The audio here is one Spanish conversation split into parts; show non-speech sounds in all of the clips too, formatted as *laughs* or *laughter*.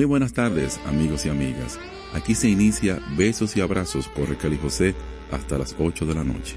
Muy buenas tardes, amigos y amigas. Aquí se inicia Besos y Abrazos por Raquel y José hasta las 8 de la noche.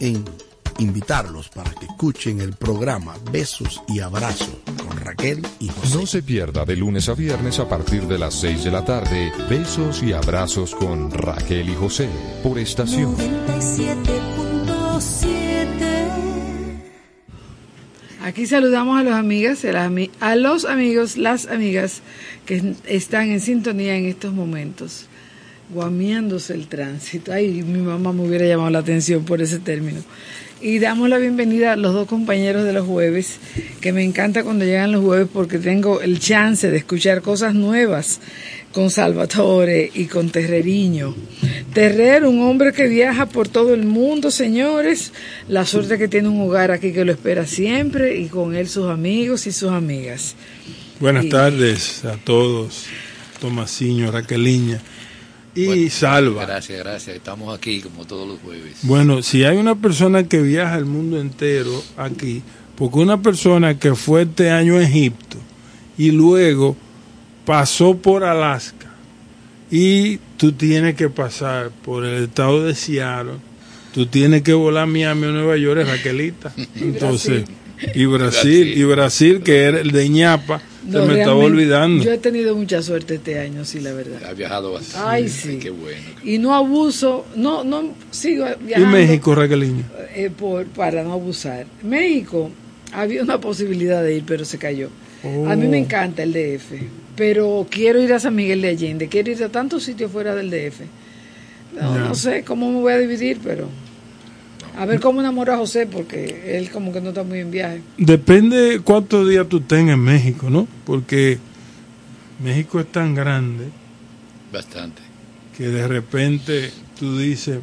en invitarlos para que escuchen el programa Besos y Abrazos con Raquel y José. No se pierda de lunes a viernes a partir de las 6 de la tarde Besos y Abrazos con Raquel y José por estación. 97.7 Aquí saludamos a los amigas, a los amigos, las amigas que están en sintonía en estos momentos, guamiándose el tránsito. Ay, mi mamá me hubiera llamado la atención por ese término. Y damos la bienvenida a los dos compañeros de los jueves, que me encanta cuando llegan los jueves porque tengo el chance de escuchar cosas nuevas con Salvatore y con Terreriño. Terrer, un hombre que viaja por todo el mundo, señores. La suerte que tiene un hogar aquí que lo espera siempre y con él sus amigos y sus amigas. Buenas Y- tardes a todos, Tomasiño, Raqueliña y Salva. Gracias, gracias. Estamos aquí como todos los jueves. Bueno, si hay una persona que viaja el mundo entero aquí, porque una persona que fue este año a Egipto y luego pasó por Alaska y tú tienes que pasar por el estado de Seattle, tú tienes que volar a Miami o Nueva York, es Raquelita. *laughs* Entonces, y Brasil, y Brasil que era el de ñapa, se No, me estaba olvidando. Yo he tenido mucha suerte este año, sí, la verdad. Ha viajado bastante. Ay, sí. Qué bueno. Y no abuso, no, no sigo Y viajando. México, Raqueliña. eh, por, para no abusar. México, había una posibilidad de ir, pero se cayó. A mí me Oh. encanta el DF, pero quiero ir a San Miguel de Allende, quiero ir a tantos sitios fuera del DF. No, no sé cómo me voy a dividir, pero a ver cómo enamoro a José, porque él como que no está muy en viaje. Depende cuántos días tú tengas en México, ¿no? Porque México es tan grande Bastante. que de repente tú dices,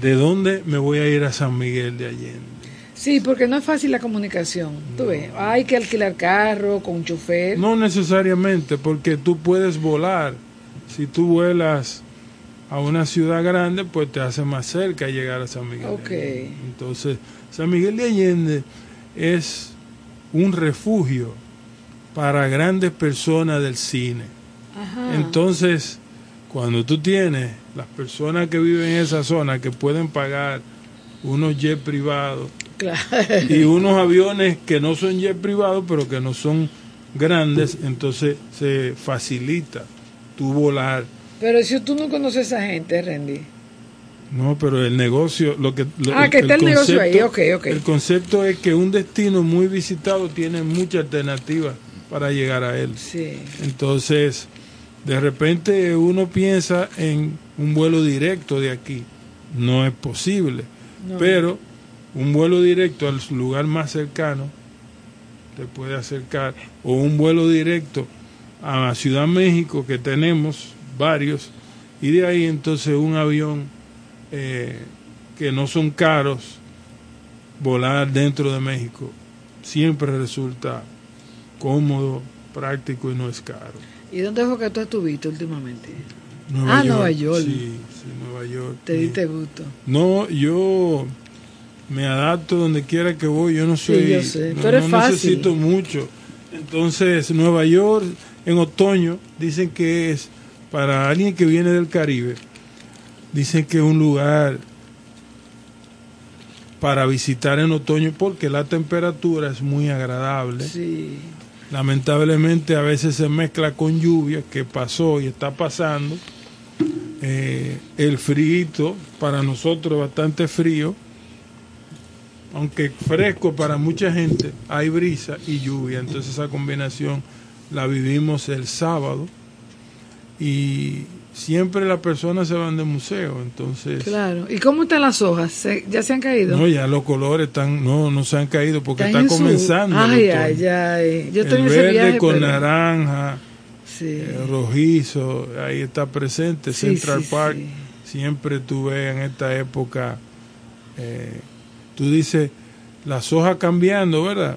¿de dónde me voy a ir a San Miguel de Allende? Sí, porque no es fácil la comunicación. Tú ves, hay que alquilar carro con un chofer. No necesariamente, porque tú puedes volar. Si tú vuelas a una ciudad grande, pues te hace más cerca llegar a San Miguel. de Ok. Allende. Entonces, San Miguel de Allende es un refugio para grandes personas del cine. Ajá. Entonces, cuando tú tienes las personas que viven en esa zona que pueden pagar unos jets privados Claro. y unos aviones que no son jets privados, pero que no son grandes, entonces se facilita tu volar. Pero si tú no conoces a esa gente, Randy. No, pero el negocio, lo que lo- Ah, que está el negocio ahí, ok, ok. El concepto es que un destino muy visitado tiene muchas alternativas para llegar a él. Sí. Entonces, de repente uno piensa en un vuelo directo de aquí. No es posible. No. Pero un vuelo directo al lugar más cercano te puede acercar. O un vuelo directo a Ciudad México, que tenemos varios. Y de ahí entonces un avión eh, que no son caros, volar dentro de México, siempre resulta cómodo, práctico y no es caro. ¿Y dónde fue que tú estuviste últimamente? ah, Nueva York. Sí, sí, Nueva York. Te diste gusto. No, yo me adapto donde quiera que voy. Yo no soy. yo sé. No, Tú eres no fácil. necesito mucho. Entonces, Nueva York en otoño dicen que es para alguien que viene del Caribe. Dicen que es un lugar para visitar en otoño porque la temperatura es muy agradable. Sí. Lamentablemente a veces se mezcla con lluvia, que pasó y está pasando. Eh, el frío para nosotros es bastante frío, aunque fresco para mucha gente, hay brisa y lluvia, entonces esa combinación la vivimos el sábado y siempre las personas se van de museo, entonces Claro. ¿Y cómo están las hojas? ¿Se- ¿Ya se han caído? no ya los colores están no no se han caído porque está su- comenzando Ay, ay, ay. Yo estoy el verde viaje. con pero- naranja, Sí. eh, rojizo, ahí está presente. Sí, Central sí, Park, siempre tú ves en esta época, eh, tú dices, las hojas cambiando, ¿verdad?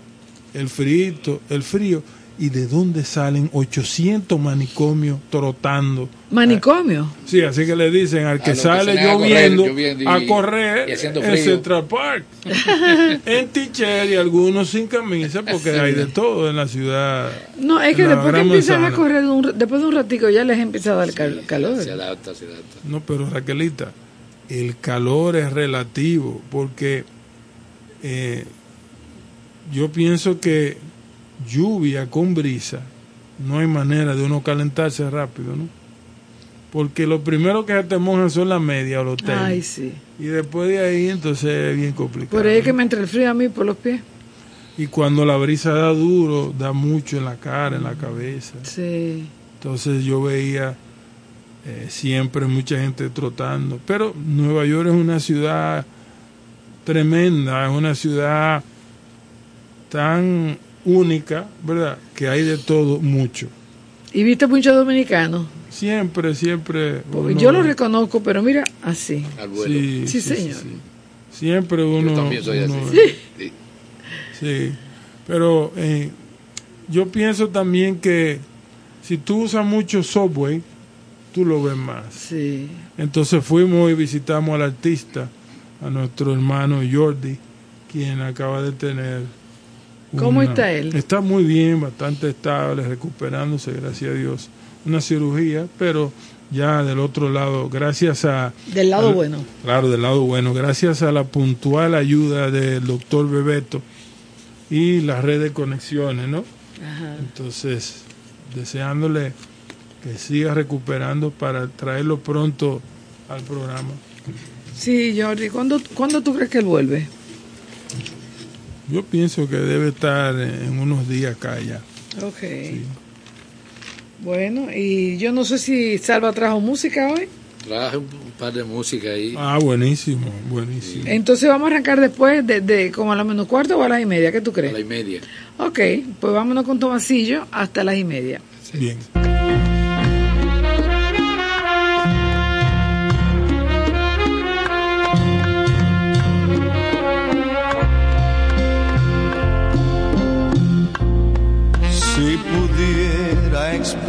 El frío, el frío. ¿Y de dónde salen 800 manicomios trotando? Manicomio. Sí, así que le dicen al que que sale salen a correr, lloviendo, y- a correr y en. Central Park. *laughs* en t-shirt y algunos sin camisa, porque hay de todo en la ciudad. No, es que después que empiezan a correr, un- después de un ratico ya les empieza a dar cal- calor. Se adapta, se adapta. No, pero Raquelita, el calor es relativo, porque eh, yo pienso que lluvia con brisa, no hay manera de uno calentarse rápido, ¿no? Porque lo primero que se te mojan son las medias o los tenis. Ay, sí. Y después de ahí, entonces es bien complicado. Por ahí es que me entra el frío a mí por los pies. Y cuando la brisa da duro, da mucho en la cara, en la cabeza. Sí. Entonces yo veía eh, siempre mucha gente trotando. Pero Nueva York es una ciudad tremenda, es una ciudad tan única, ¿verdad? Que hay de todo mucho. ¿Y viste mucho dominicano? Siempre, siempre. uno- Yo lo reconozco, pero mira, así. Al vuelo. Sí, Sí, sí, señor. sí. Siempre uno. Yo también soy uno- así. Sí. Sí, pero eh, yo pienso también que si tú usas mucho Subway, tú lo ves más. Sí. Entonces fuimos y visitamos al artista, a nuestro hermano Jordi, quien acaba de tener... ¿Cómo está él? Está muy bien, bastante estable, recuperándose, gracias a Dios. Una cirugía, pero ya del otro lado, gracias a... Del lado al- bueno. Claro, del lado bueno, gracias a la puntual ayuda del doctor Bebeto y la red de conexiones, ¿no? Ajá. Entonces, deseándole que siga recuperando para traerlo pronto al programa. Sí, Jordi, ¿cuándo, ¿cuándo tú crees que él vuelve? Yo pienso que debe estar en unos días acá ya. Ok. Bueno, y yo no sé si Salva trajo música hoy. Traje un, par de música ahí. Ah, buenísimo, buenísimo. Entonces vamos a arrancar después de, de como a las menos cuarto o a las y media, ¿qué tú A crees? la y media. Ok, pues vámonos con Tomasillo hasta las y media. Bien.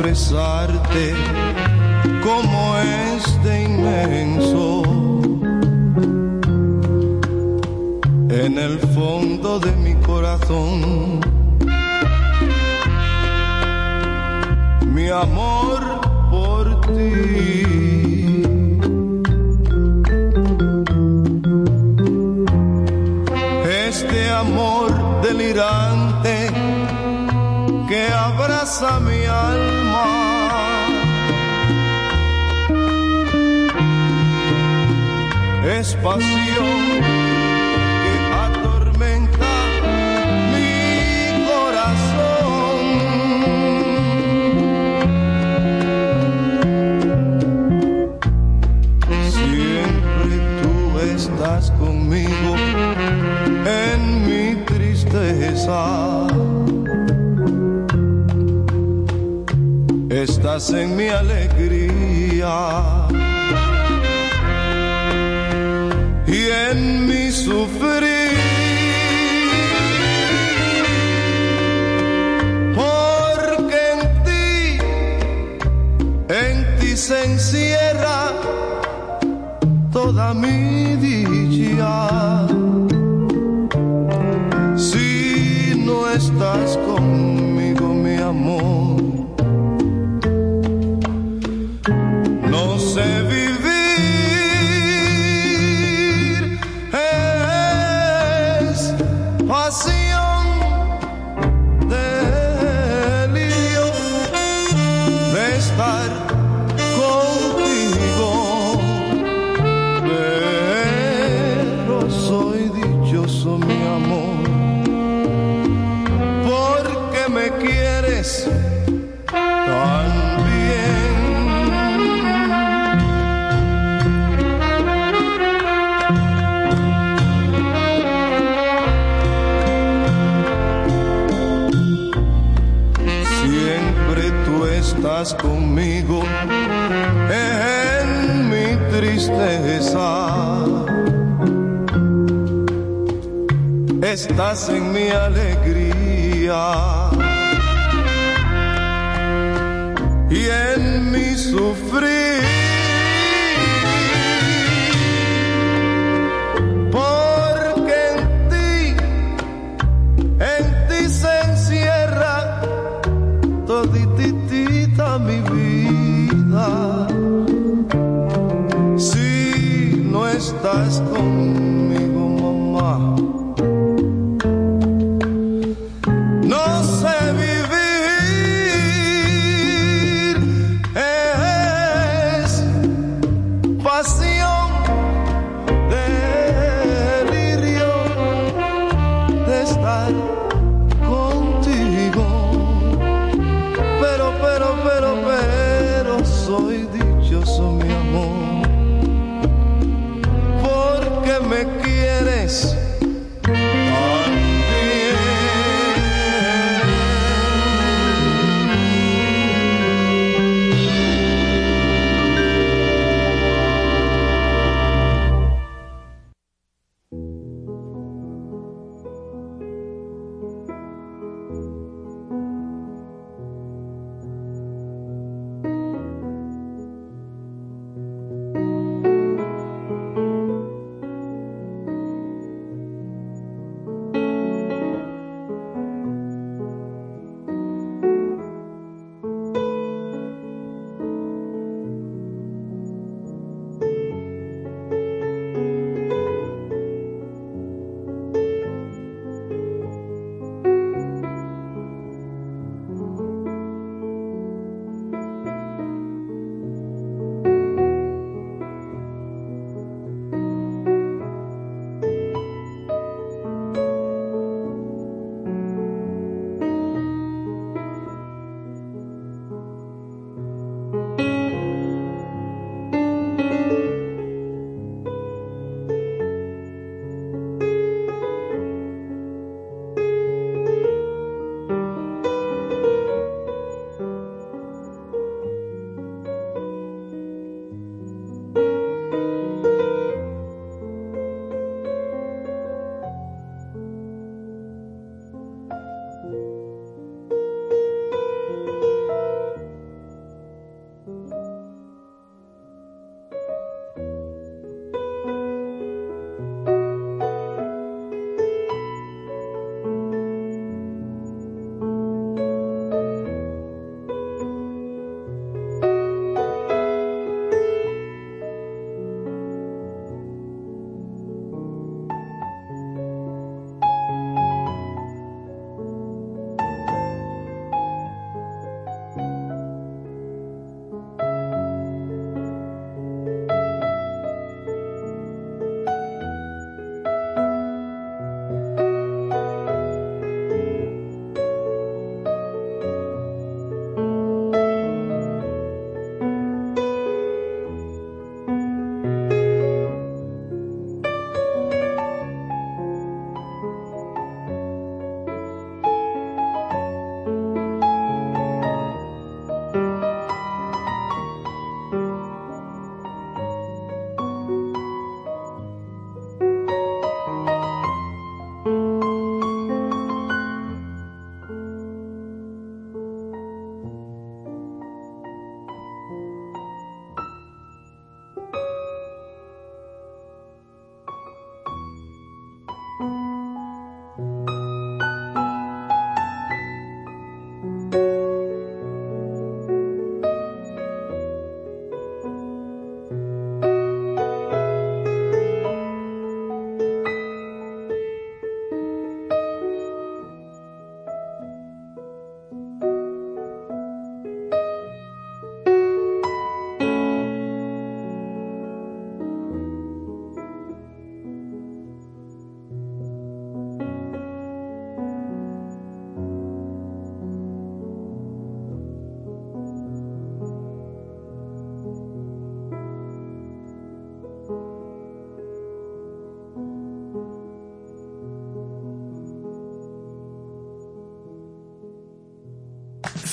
Expresarte como es de inmenso en el fondo de mi corazón, mi amor por ti. Este amor delirante que abraza mi alma. Es pasión que atormenta mi corazón. Siempre tú estás conmigo en mi tristeza. estás en mi alegría en mi sufrir. Porque en ti, en ti se encierra toda mi estar Estás en mi alegría y en mi sufrir.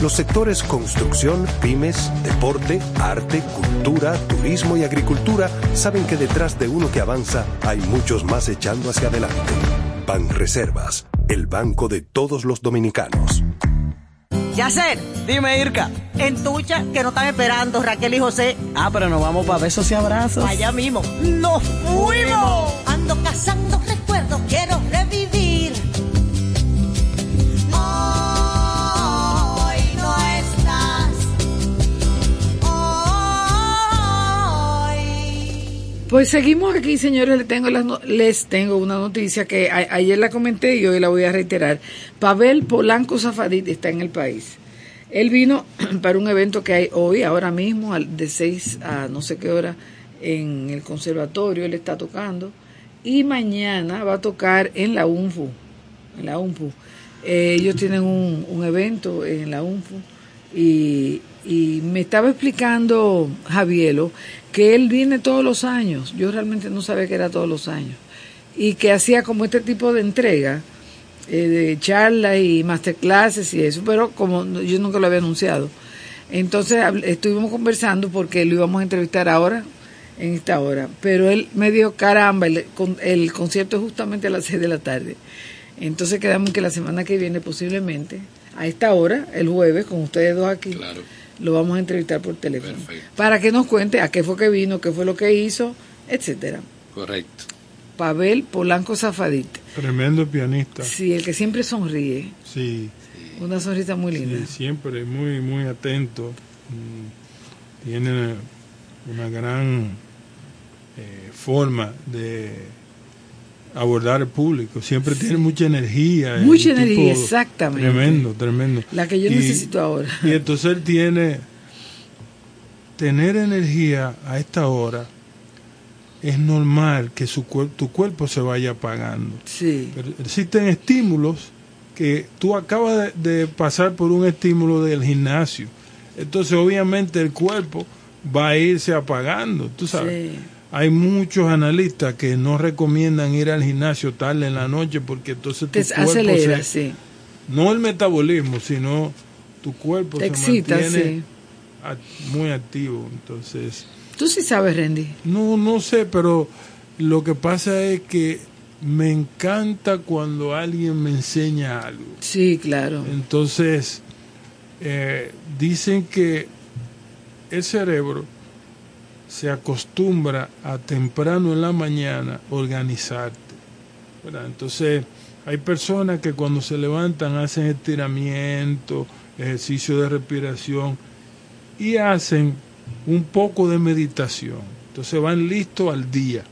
Los sectores construcción, pymes, deporte, arte, cultura, turismo y agricultura saben que detrás de uno que avanza hay muchos más echando hacia adelante. Banreservas, el banco de todos los dominicanos. Yacer, dime Irka. En Tucha, que no están esperando Raquel y José. Ah, pero nos vamos para besos y abrazos. Allá mismo. ¡Nos fuimos! Ando cazando Pues seguimos aquí, señores. Les tengo, las no- les tengo una noticia que ayer la comenté y hoy la voy a reiterar. Pavel Polanco Zafadit está en el país. Él vino *clears throat* para un evento que hay hoy, ahora mismo, de 6 a no sé qué hora, en el conservatorio. Él está tocando. Y mañana va a tocar en la UNFU. En la UNFU. Eh, ellos tienen un, un evento en la UNFU. Y, y me estaba explicando Javielo que él viene todos los años. Yo realmente no sabía que era todos los años. Y que hacía como este tipo de entrega, eh, de charlas y masterclasses y eso, pero como yo nunca lo había anunciado. Entonces estuvimos conversando porque lo íbamos a entrevistar ahora, en esta hora. Pero él me dijo, caramba, el, el concierto es justamente a las 6 de la tarde. Entonces quedamos que la semana que viene posiblemente, a esta hora, el jueves, con ustedes dos aquí, lo vamos a entrevistar por teléfono. Para que nos cuente a qué fue que vino, qué fue lo que hizo, etcétera. Correcto. Pavel Polanco Zafadite. Tremendo pianista. Sí, el que siempre sonríe. Sí. Una sonrisa muy linda. Sí, siempre muy, muy atento. Mm, Tiene una gran eh, forma de abordar al público. Siempre tiene mucha energía. Mucha energía, exactamente. Tremendo, tremendo. La que yo Y- necesito ahora. Y entonces él tiene. Tener energía a esta hora es normal que su cuer- tu cuerpo se vaya apagando. Sí. Pero existen estímulos que tú acabas de, de pasar por un estímulo del gimnasio. Entonces, obviamente, el cuerpo va a irse apagando. Tú sabes. Sí. Hay muchos analistas que no recomiendan ir al gimnasio tarde en la noche porque entonces tu Te cuerpo acelera, se- sí. no el metabolismo, sino tu cuerpo Te se excita, mantiene sí. muy activo. Entonces, Tú sí sabes, Randy. no, no sé, pero lo que pasa es que me encanta cuando alguien me enseña algo. Sí, claro. Entonces, eh, dicen que el cerebro se acostumbra a temprano en la mañana organizarte. ¿verdad? Entonces, hay personas que cuando se levantan hacen estiramiento, ejercicio de respiración y hacen un poco de meditación. Entonces van listos al día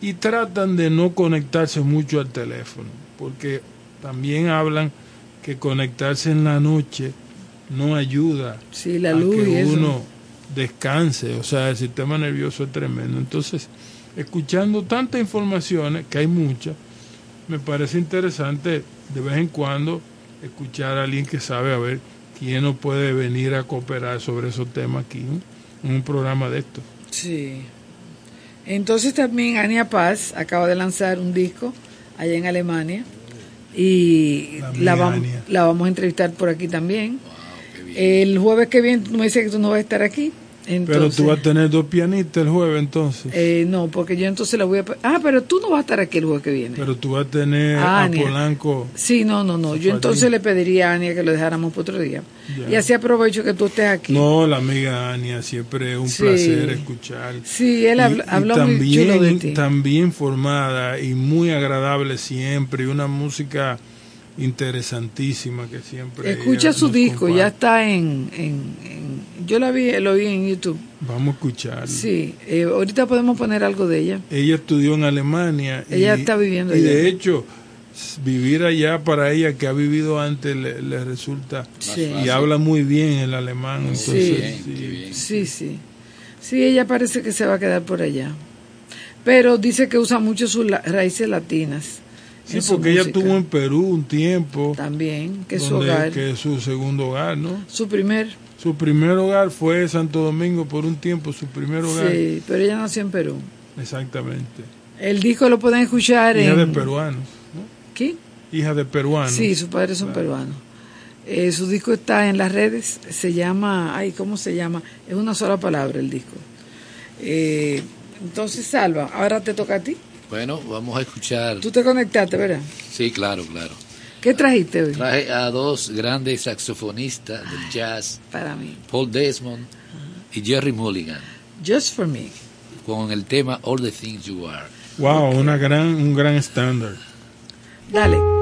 y tratan de no conectarse mucho al teléfono, porque también hablan que conectarse en la noche no ayuda Sí, la a luz que uno descanse, o sea, el sistema nervioso es tremendo. Entonces, escuchando tantas informaciones, que hay muchas, me parece interesante de vez en cuando escuchar a alguien que sabe a ver quién nos puede venir a cooperar sobre esos temas aquí, ¿no? en un programa de esto. Sí. Entonces también Ania Paz acaba de lanzar un disco allá en Alemania y La la, vam- la vamos a entrevistar por aquí también. El jueves que viene tú me dices que tú no vas a estar aquí. Entonces, Pero tú vas a tener dos pianistas el jueves entonces. eh, no, porque yo entonces la voy a... Ah, pero tú no vas a estar aquí el jueves que viene. Pero tú vas a tener a. Polanco. Sí, no, no, no. Yo entonces le pediría a Ania que lo dejáramos para otro día. Ya. Y así aprovecho que tú estés aquí. No, la amiga Ania, siempre es un Sí. placer escuchar. Sí, él habló muy también, chulo de ti. También formada y muy agradable siempre, y una música interesantísima que siempre. Escucha su disco, comparte. ya está en, en, en- Yo la vi, lo vi en YouTube. Vamos a escuchar. Sí, eh, ahorita podemos poner algo de ella. Ella estudió en Alemania. Ella y- está viviendo Y allá. de hecho, vivir allá para ella que ha vivido antes le, le resulta. Sí. Y habla muy bien el alemán. Entonces, Sí. sí. Sí, sí. Sí, ella parece que se va a quedar por allá. Pero dice que usa mucho sus la- raíces latinas. Sí, porque ella estuvo en Perú un tiempo. También, que es su hogar. Que es su segundo hogar, ¿no? Su primer. Su primer hogar fue Santo Domingo por un tiempo, su primer hogar. Sí, pero ella nació en Perú. Exactamente. El disco lo pueden escuchar Hija en... de peruanos. ¿Qué? Hija de peruanos. Sí, sus padres son peruanos. Eh, su disco está en las redes, se llama, ay, ¿cómo se llama? Es una sola palabra el disco. Eh, entonces, Salva, ahora te toca a ti. Bueno, vamos a escuchar. Tú te conectaste, ¿verdad? Sí, claro, claro. ¿Qué trajiste hoy? Traje a dos grandes saxofonistas del jazz, Para mí. Paul Desmond y Jerry Mulligan, Just for me. con el tema All the Things You Are. Wow, una gran, un gran estándar. Dale.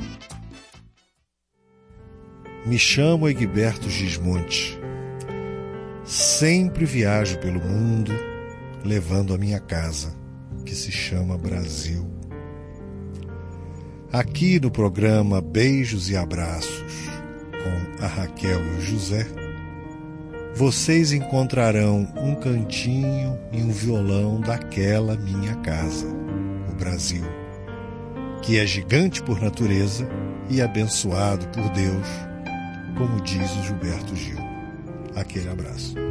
Me chamo Egberto Gismonte. Sempre viajo pelo mundo levando a minha casa, que se chama Brasil. Aqui no programa Beijos e Abraços, com a Raquel e o José, vocês encontrarão um cantinho e um violão daquela minha casa, o Brasil, que é gigante por natureza e abençoado por Deus, como diz o Gilberto Gil. Aquele abraço.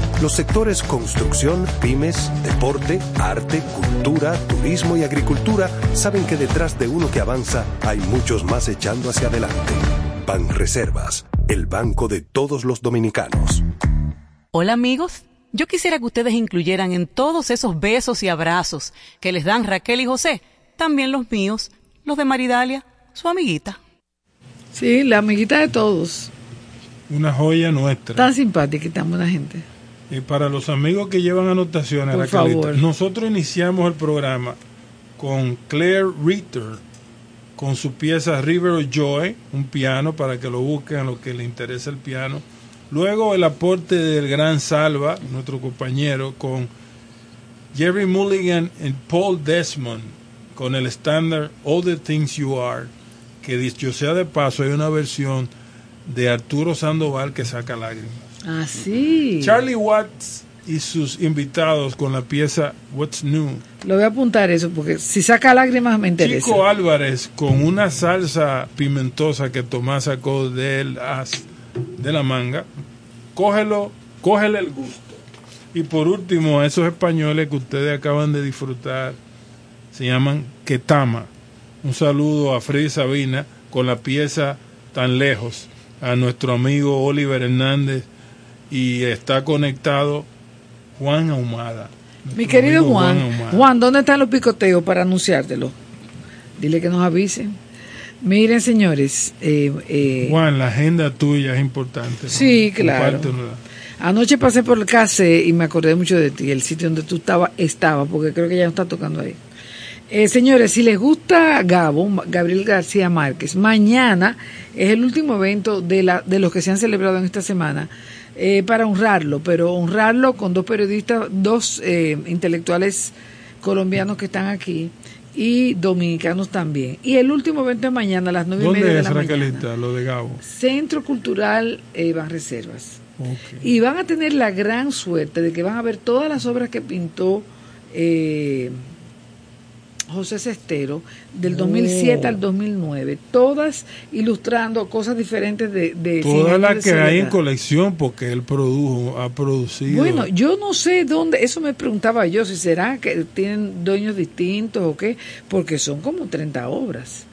Los sectores construcción, pymes, deporte, arte, cultura, turismo y agricultura saben que detrás de uno que avanza hay muchos más echando hacia adelante. Banreservas, el banco de todos los dominicanos. Hola amigos, yo quisiera que ustedes incluyeran en todos esos besos y abrazos que les dan Raquel y José, también los míos, los de Maridalia, su amiguita. Sí, la amiguita de todos. Una joya nuestra. Tan simpática y tan buena gente. Y para los amigos que llevan anotaciones, Por Raquelita, favor. nosotros iniciamos el programa con Claire Ritter, con su pieza River of Joy, un piano para que lo busquen a los que les interesa el piano. Luego el aporte del gran Salva, nuestro compañero, con Jerry Mulligan y Paul Desmond, con el estándar All the Things You Are, que dicho sea de paso, hay una versión de Arturo Sandoval que saca lágrimas. Ah, sí. Charlie Watts y sus invitados con la pieza What's New. Lo voy a apuntar eso porque si saca lágrimas me interesa. Chico Álvarez con una salsa pimentosa que Tomás sacó del as de la manga. Cógelo, cógele el gusto. Y por último, a esos españoles que ustedes acaban de disfrutar, se llaman Ketama. Un saludo a Freddy Sabina con la pieza Tan Lejos, a nuestro amigo Oliver Hernández y está conectado Juan Ahumada. Mi querido Juan, Ahumada. Juan, ¿dónde están los picoteos para anunciártelo? Dile que nos avisen. Miren, señores. eh, eh, Juan, la agenda tuya es importante. Sí, claro. Anoche pasé por el CASE y me acordé mucho de ti, el sitio donde tú estaba, estaba, porque creo que ya no está tocando ahí. Eh, señores, si les gusta Gabo, Gabriel García Márquez, mañana es el último evento de, la, de los que se han celebrado en esta semana eh, para honrarlo, pero honrarlo con dos periodistas, dos eh, intelectuales colombianos que están aquí y dominicanos también. Y el último evento es mañana a las nueve y media ¿Dónde de la mañana. Raquelita, lo de Gabo? Centro Cultural eh, Banreservas. Ok. Y van a tener la gran suerte de que van a ver todas las obras que pintó eh, José Cestero del 2007 Oh. al 2009, todas ilustrando cosas diferentes de, Todas las que hay en colección, porque él produjo, ha producido. Bueno, yo no sé dónde, eso me preguntaba yo, si será que tienen dueños distintos o qué, porque son como 30 obras.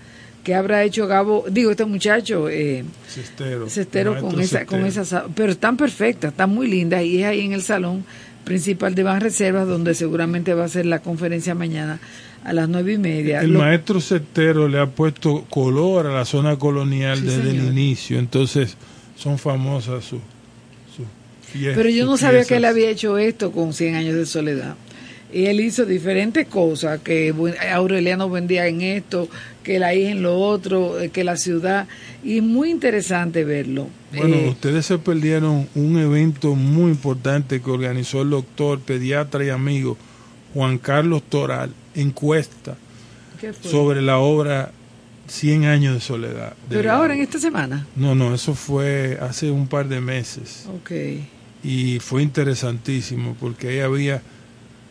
¿Qué habrá hecho Gabo? Digo, este muchacho, eh, Cestero. Con esa, con esas, pero están perfectas, están muy lindas y es ahí en el salón principal de Ban Reservas donde seguramente va a ser la conferencia mañana a las nueve y media. El Lo- maestro Cestero le ha puesto color a la zona colonial Sí, desde el inicio, entonces son famosas sus sus fiestas. Pero yo no sabía que él había hecho esto con 100 años de soledad. Y él hizo diferentes cosas, que Aureliano vendía en esto, que la hija en lo otro, eh, que la ciudad, y muy interesante verlo. Bueno, Eh, ustedes se perdieron un evento muy importante que organizó el doctor, pediatra y amigo Juan Carlos Toral, encuesta sobre la obra 100 años de soledad. de Pero ahora en esta semana. No, no, eso fue hace un par de meses. Ok. y fue interesantísimo porque ahí había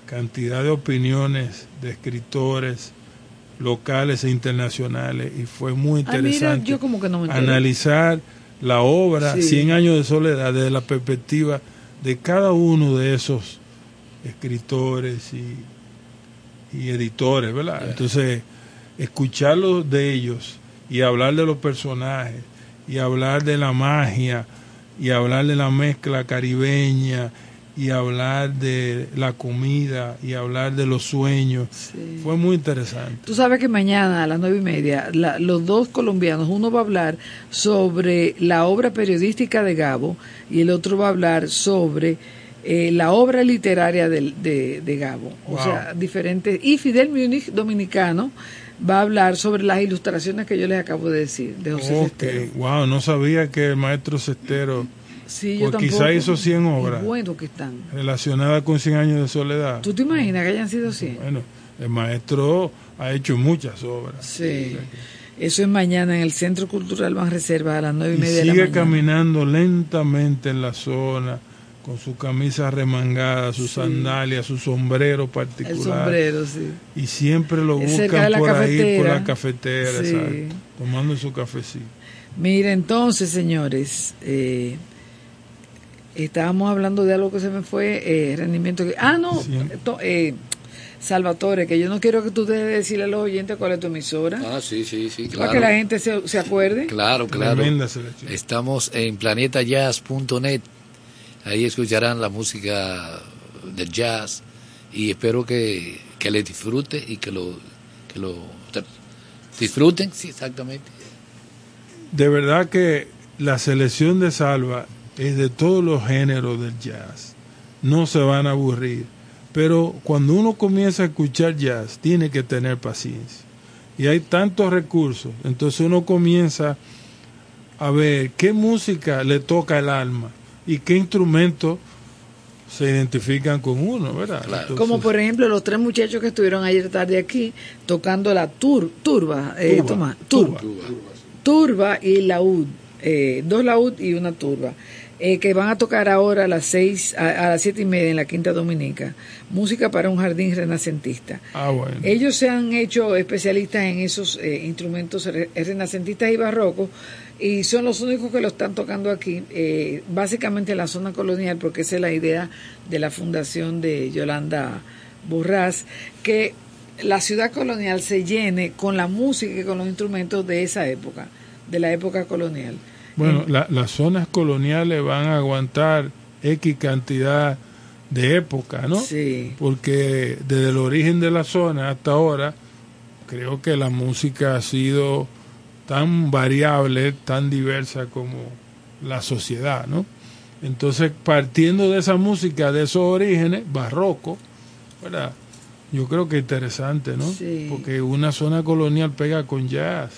cantidad de opiniones de escritores locales e internacionales y fue muy Ah, mira, interesante yo como que no me enteré. analizar la obra Sí. 100 años de soledad desde la perspectiva de cada uno de esos escritores y, y editores, ¿verdad? Entonces, escucharlo de ellos y hablar de los personajes y hablar de la magia y hablar de la mezcla caribeña y hablar de la comida y hablar de los sueños fue muy interesante. Tú sabes que mañana a las nueve y media la- los dos colombianos, uno va a hablar sobre la obra periodística de Gabo y el otro va a hablar sobre eh, la obra literaria del- de, de Gabo. O Wow. sea, diferentes. Y Fidel Múnich, dominicano, va a hablar sobre las ilustraciones que yo les acabo de decir, de José Ok, Cestero. wow, no sabía que el maestro Cestero Sí, yo pues tampoco. quizá hizo 100 Qué obras bueno que están. relacionadas con 100 años de soledad. ¿Tú te imaginas que hayan sido 100? Bueno, el maestro ha hecho muchas obras. Sí. Eso es mañana en el Centro Cultural Van Reserva a las nueve y Y media de la sigue mañana. caminando lentamente en la zona con su camisa remangada, sus Sí. sandalias, su sombrero El particular. sombrero, sí. Y siempre lo Es buscan por ahí, por cafetera. la cafetera, Sí. exacto, tomando su cafecito. Mira, entonces, señores, eh, estábamos hablando de algo que se me fue, eh, rendimiento. que- Ah, no, to- eh, Salvatore, que yo no quiero que tú dejes de decirle a los oyentes cuál es tu emisora, Ah, sí, sí, sí, para que la gente se, se acuerde. Claro, claro. Tremenda selección. Estamos en planetajazz.net. Ahí escucharán la música del jazz y espero que, que les disfrute y que lo, que lo disfruten, sí, exactamente. De verdad que la selección de Salva es de todos los géneros del jazz. No se van a aburrir. Pero cuando uno comienza a escuchar jazz, tiene que tener paciencia. Y hay tantos recursos. Entonces uno comienza a ver qué música le toca el alma y qué instrumentos se identifican con uno, ¿verdad? Entonces, Como por ejemplo los tres muchachos que estuvieron ayer tarde aquí tocando la tur, turba, eh, toma, turba, turba y laúd, eh, dos laúd y una turba, eh, que van a tocar ahora a las seis, a, a las siete y media en la Quinta Dominica, música para un jardín renacentista. Ah, bueno. Ellos se han hecho especialistas en esos eh, instrumentos re- renacentistas y barrocos y son los únicos que lo están tocando aquí, eh, básicamente en la zona colonial, porque esa es la idea de la fundación de Yolanda Borrás, que la ciudad colonial se llene con la música y con los instrumentos de esa época, de la época colonial. Bueno, la- las zonas coloniales van a aguantar X cantidad de época, ¿no? Sí. Porque desde el origen de la zona hasta ahora, creo que la música ha sido tan variable, tan diversa como la sociedad, ¿no? Entonces, partiendo de esa música, de esos orígenes, barroco, ¿verdad? Yo creo que interesante, ¿no? Sí. Porque una zona colonial pega con jazz.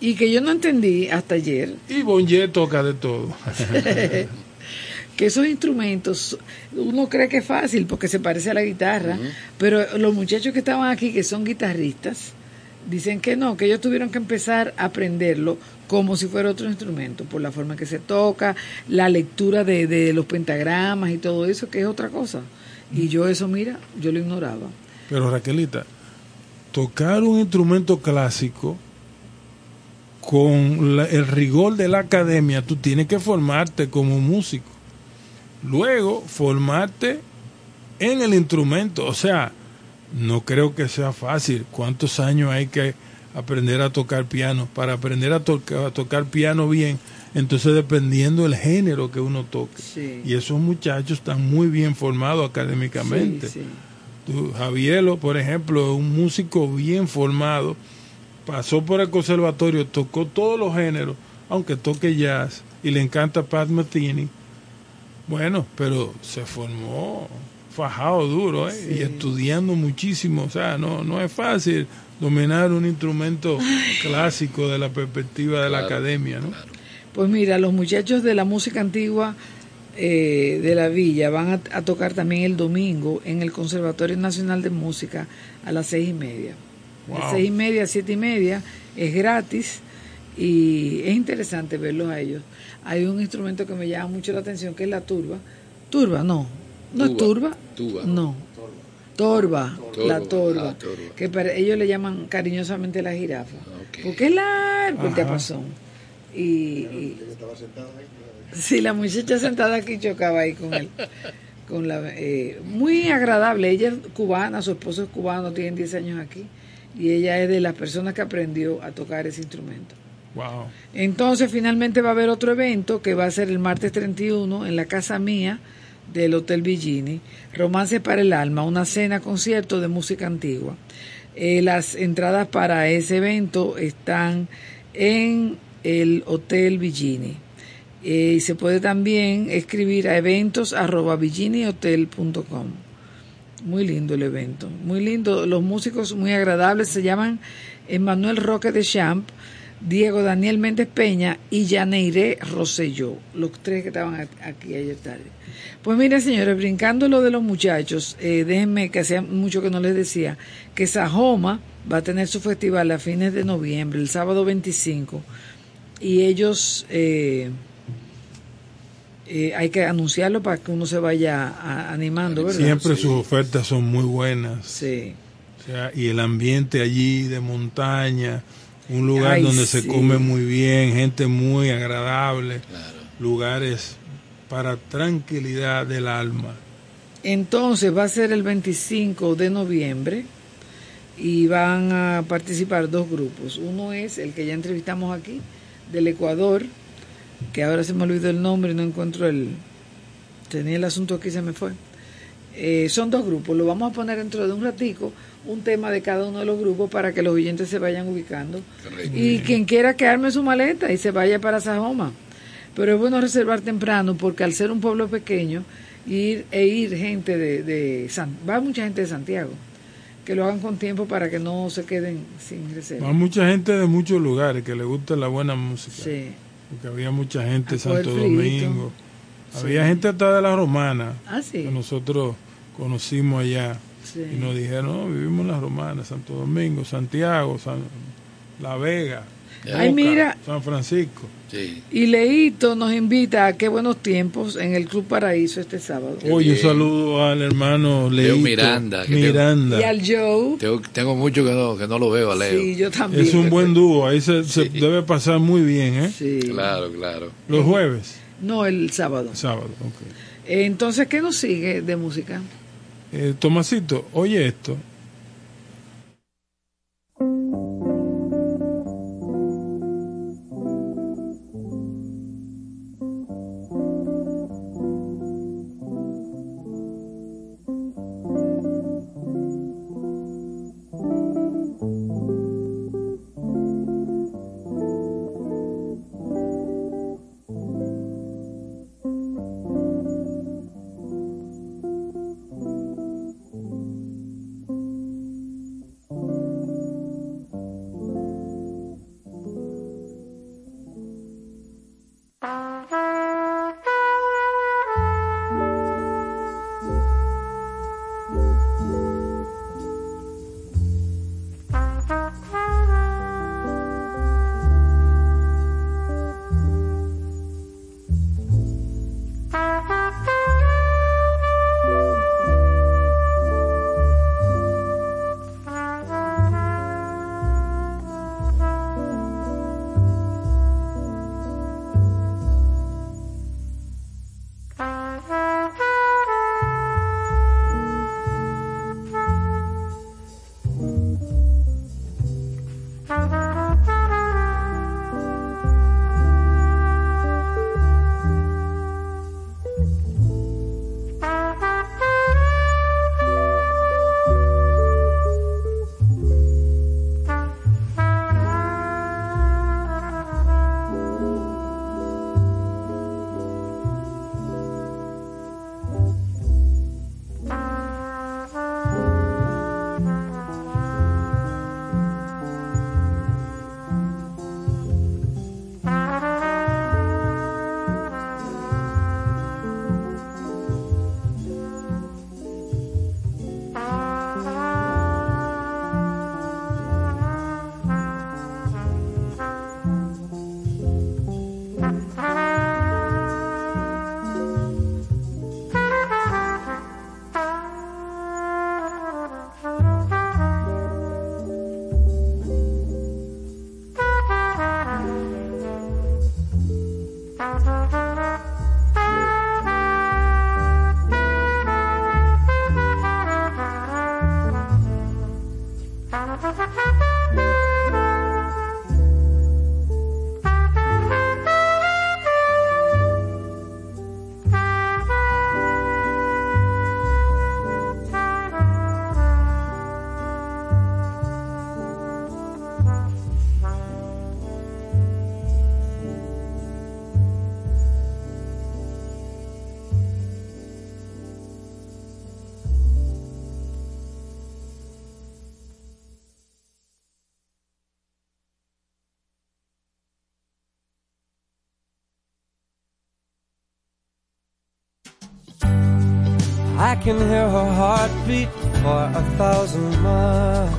Y que yo no entendí hasta ayer Y Bonje toca de todo. *laughs* que esos instrumentos, uno cree que es fácil porque se parece a la guitarra, pero los muchachos que estaban aquí, que son guitarristas, dicen que no, que ellos tuvieron que empezar a aprenderlo como si fuera otro instrumento, por la forma que se toca, la lectura de, de los pentagramas y todo eso, que es otra cosa. Y yo eso, mira, yo lo ignoraba. Pero Raquelita, tocar un instrumento clásico con el rigor de la academia, tú tienes que formarte como músico. Luego, formarte en el instrumento. O sea, no creo que sea fácil. ¿Cuántos años hay que aprender a tocar piano? Para aprender a, toca- a tocar piano bien, entonces dependiendo del género que uno toque. Sí. Y esos muchachos están muy bien formados académicamente. Sí, sí. Tú, Javielo, por ejemplo, es un músico bien formado, pasó por el conservatorio, tocó todos los géneros, aunque toque jazz, y le encanta Pat Metheny. Bueno, pero se formó fajado duro, ¿eh? y estudiando muchísimo, o sea, no, no es fácil dominar un instrumento clásico de la perspectiva de la academia, ¿no? Pues mira, los muchachos de la música antigua eh, de la villa van a, a tocar también el domingo en el Conservatorio Nacional de Música a las seis y media. Wow. De seis y media siete y media es gratis y es interesante verlos a ellos. Hay un instrumento que me llama mucho la atención que es la turba. Turba, no. ¿No es turba? Tuba. No. Torba, Torba, la torba, ah, torba. que para ellos le llaman cariñosamente la jirafa, porque es largo el diapasón. Y, y- sí, la muchacha sentada aquí chocaba ahí con él, con la, eh, muy agradable. Ella es cubana, su esposo es cubano, tienen 10 años aquí y ella es de las personas que aprendió a tocar ese instrumento. Wow. Entonces finalmente va a haber otro evento que va a ser el martes 31 en la casa mía del Hotel Villini, Romance para el Alma, una cena concierto de música antigua. Eh, las entradas para ese evento están en el Hotel Villini. Eh, y se puede también escribir a eventos arroba villinihotel.com. Muy lindo el evento, muy lindo. Los músicos muy agradables se llaman Emmanuel Roque de Champ, Diego Daniel Méndez Peña y Yaneire Rosselló, los tres que estaban aquí ayer tarde. Pues miren, señores, brincando lo de los muchachos, eh, déjenme que hacía mucho que no les decía que Sajoma va a tener su festival a fines de noviembre, el sábado 25, y ellos eh, eh, hay que anunciarlo para que uno se vaya a- animando, ¿verdad? Siempre sus ofertas son muy buenas. Sí. O sea, y el ambiente allí de montaña, un lugar Ay, donde sí. se come muy bien, gente muy agradable, lugares para tranquilidad del alma. Entonces va a ser el 25 de noviembre y van a participar dos grupos. Uno es el que ya entrevistamos aquí, del Ecuador, que ahora se me olvidó el nombre y no encuentro el... Tenía el asunto aquí y se me fue. Eh, son dos grupos, lo vamos a poner dentro de un ratico, un tema de cada uno de los grupos para que los oyentes se vayan ubicando. Y quien quiera que arme su maleta y se vaya para Sajoma. Pero es bueno reservar temprano porque al ser un pueblo pequeño ir, e ir gente de, de San- va mucha gente de Santiago, que lo hagan con tiempo para que no se queden sin reserva. Va mucha gente de muchos lugares que le gusta la buena música. Sí. Porque había mucha gente de Santo. Domingo. Sí. Había gente hasta de la Romana. Ah, sí. Que nosotros conocimos allá. Sí. Y nos dijeron, no, vivimos en la Romana, Santo Domingo, Santiago, San- La Vega, Ay, mira. San Francisco. Y Leito nos invita a qué buenos tiempos en el Club Paraíso este sábado. Oye, un saludo al hermano Leo Leito Miranda, que Miranda. Y al Joe. Tengo, tengo mucho que no, que no lo veo a Leo. Sí, yo también. Es un buen dúo, ahí se, se debe pasar muy bien, ¿eh? Sí. Claro, claro. Los jueves. No, el sábado. Sábado, ok. Entonces, ¿qué nos sigue de música? Eh, Tomasito, oye esto. Can hear her heartbeat for a thousand miles.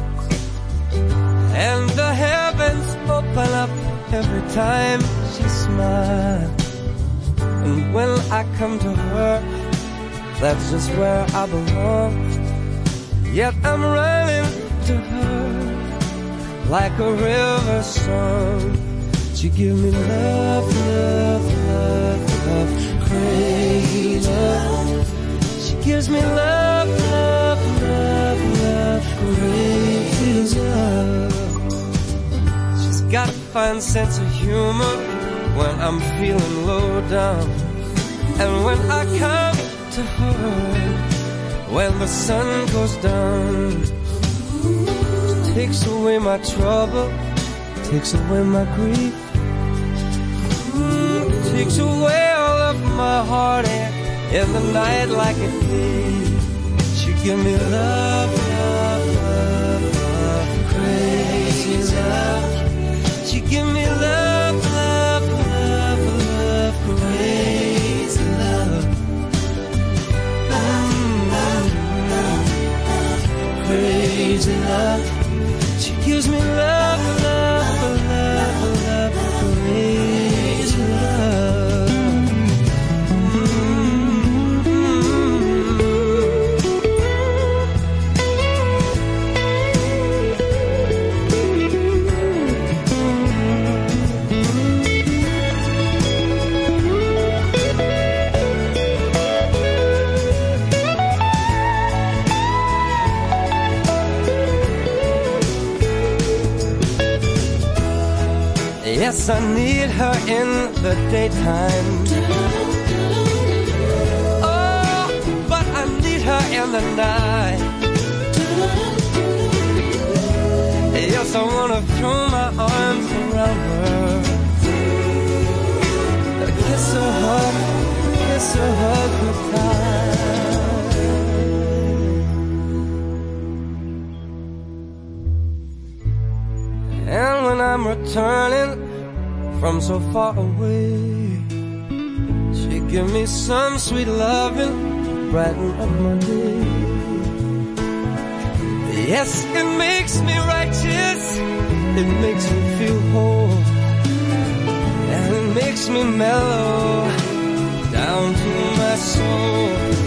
And the heavens open up every time she smiles. And when I come to her, that's just where I belong. Yet I'm running to her like a river song. She give me love, love, love, love, crazy love. Gives me love, love, love, love, crazy love. She's got a fine sense of humor when I'm feeling low down. And when I come to her, when the sun goes down, she takes away my trouble, takes away my grief, takes away all of my heartache in the night like a thief. She give me love, love, love, love, crazy love. She give me love, love, love, love, crazy love. Mm, Crazy love. She gives me love, love, Yes, I need her in the daytime. Oh, but I need her in the night. Yes, I wanna throw my arms around her. Kiss her, hug, kiss her, hug her tight. And when I'm returning from so far away. She give me some sweet loving, brighten up my day. Yes, it makes me righteous, it makes me feel whole, and it makes me mellow down to my soul.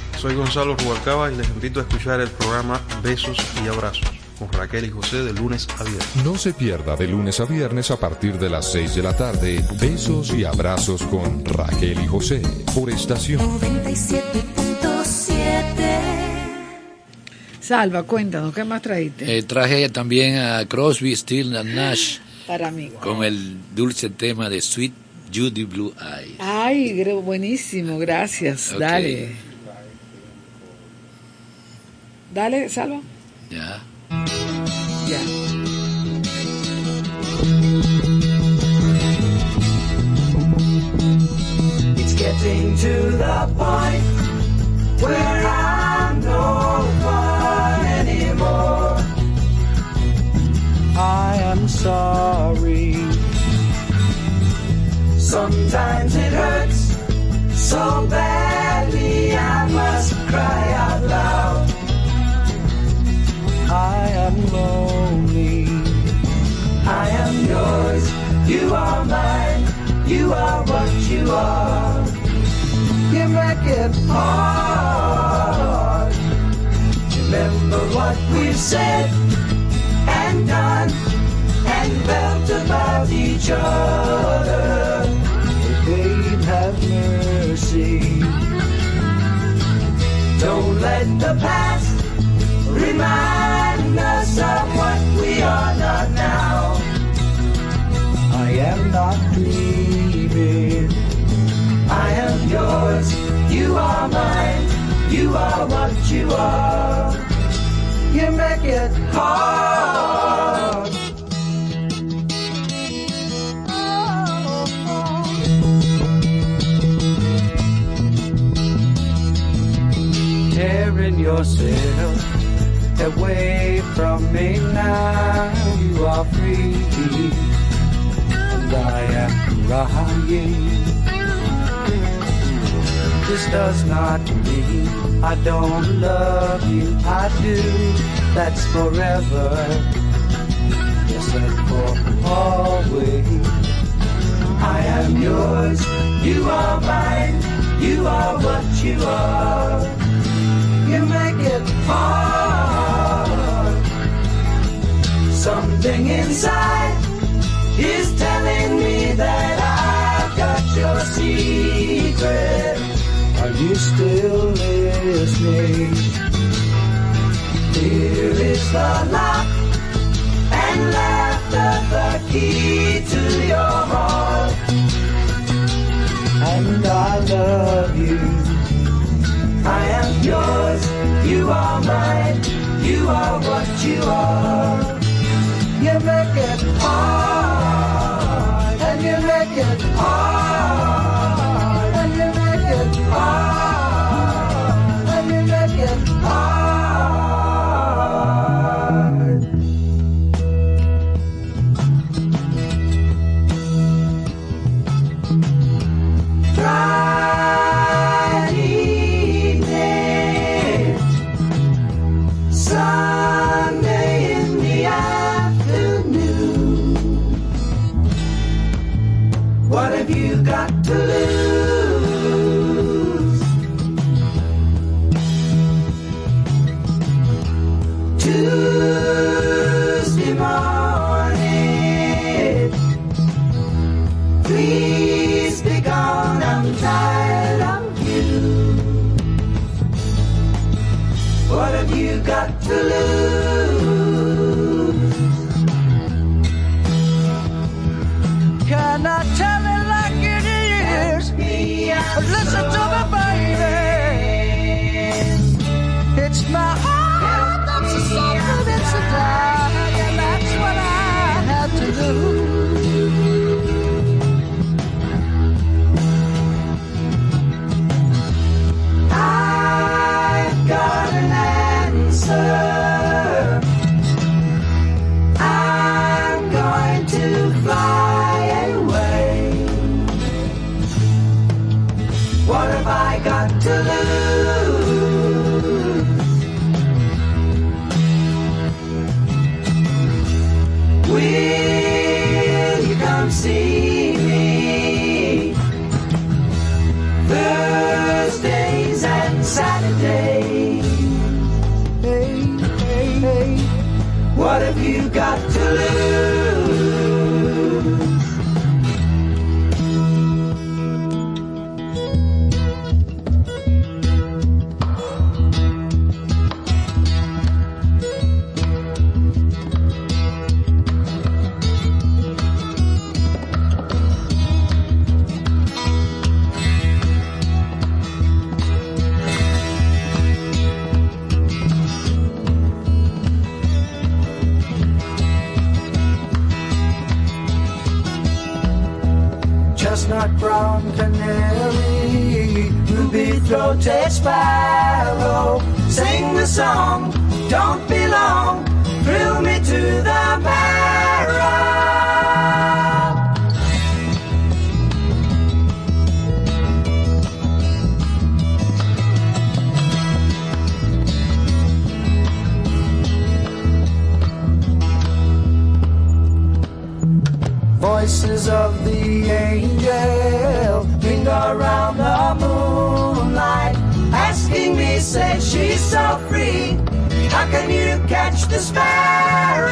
soy Gonzalo Rubalcaba y les invito a escuchar el programa Besos y Abrazos con Raquel y José de lunes a viernes. No se pierda de lunes a viernes a partir de las 6 de la tarde. Besos y abrazos con Raquel y José por estación. 97.7 Salva, cuéntanos, ¿qué más trajiste? Eh, traje también a Crosby, Still and Nash *gasps* Para mí. con el dulce tema de Sweet Judy Blue Eyes. Ay, buenísimo, gracias. Dale. Dale, Salva. Ya. Ya. It's getting to the point where I'm no fun anymore. I am sorry. Sometimes it hurts so badly I must cry out loud. I am lonely. I am yours, you are mine, you are what you are. You make it hard. Remember what we've said and done and felt about each other. Have mercy. Don't let the past remind us of what we are not now. I am not dreaming. I am yours. You are mine. You are what you are. You make it hard. Tearing yourself away from me now. You are free, and I am crying. This does not mean I don't love you. I do. That's forever. Yes, and for always. I am yours. You are mine. You are what you are. You make it hard. Something inside is telling me that I've got your secret. Are you still listening? Here is the lock and laughter, the key to your heart. And I love you. I am yours. You are mine. You are what you are. You make it hard, and you make it hard, Listen to sparrow. Sing the song, don't be long, thrill me to the marrow. voices of the angels linger around the moonlight, asking me, say she's so free. How can you catch the sparrow?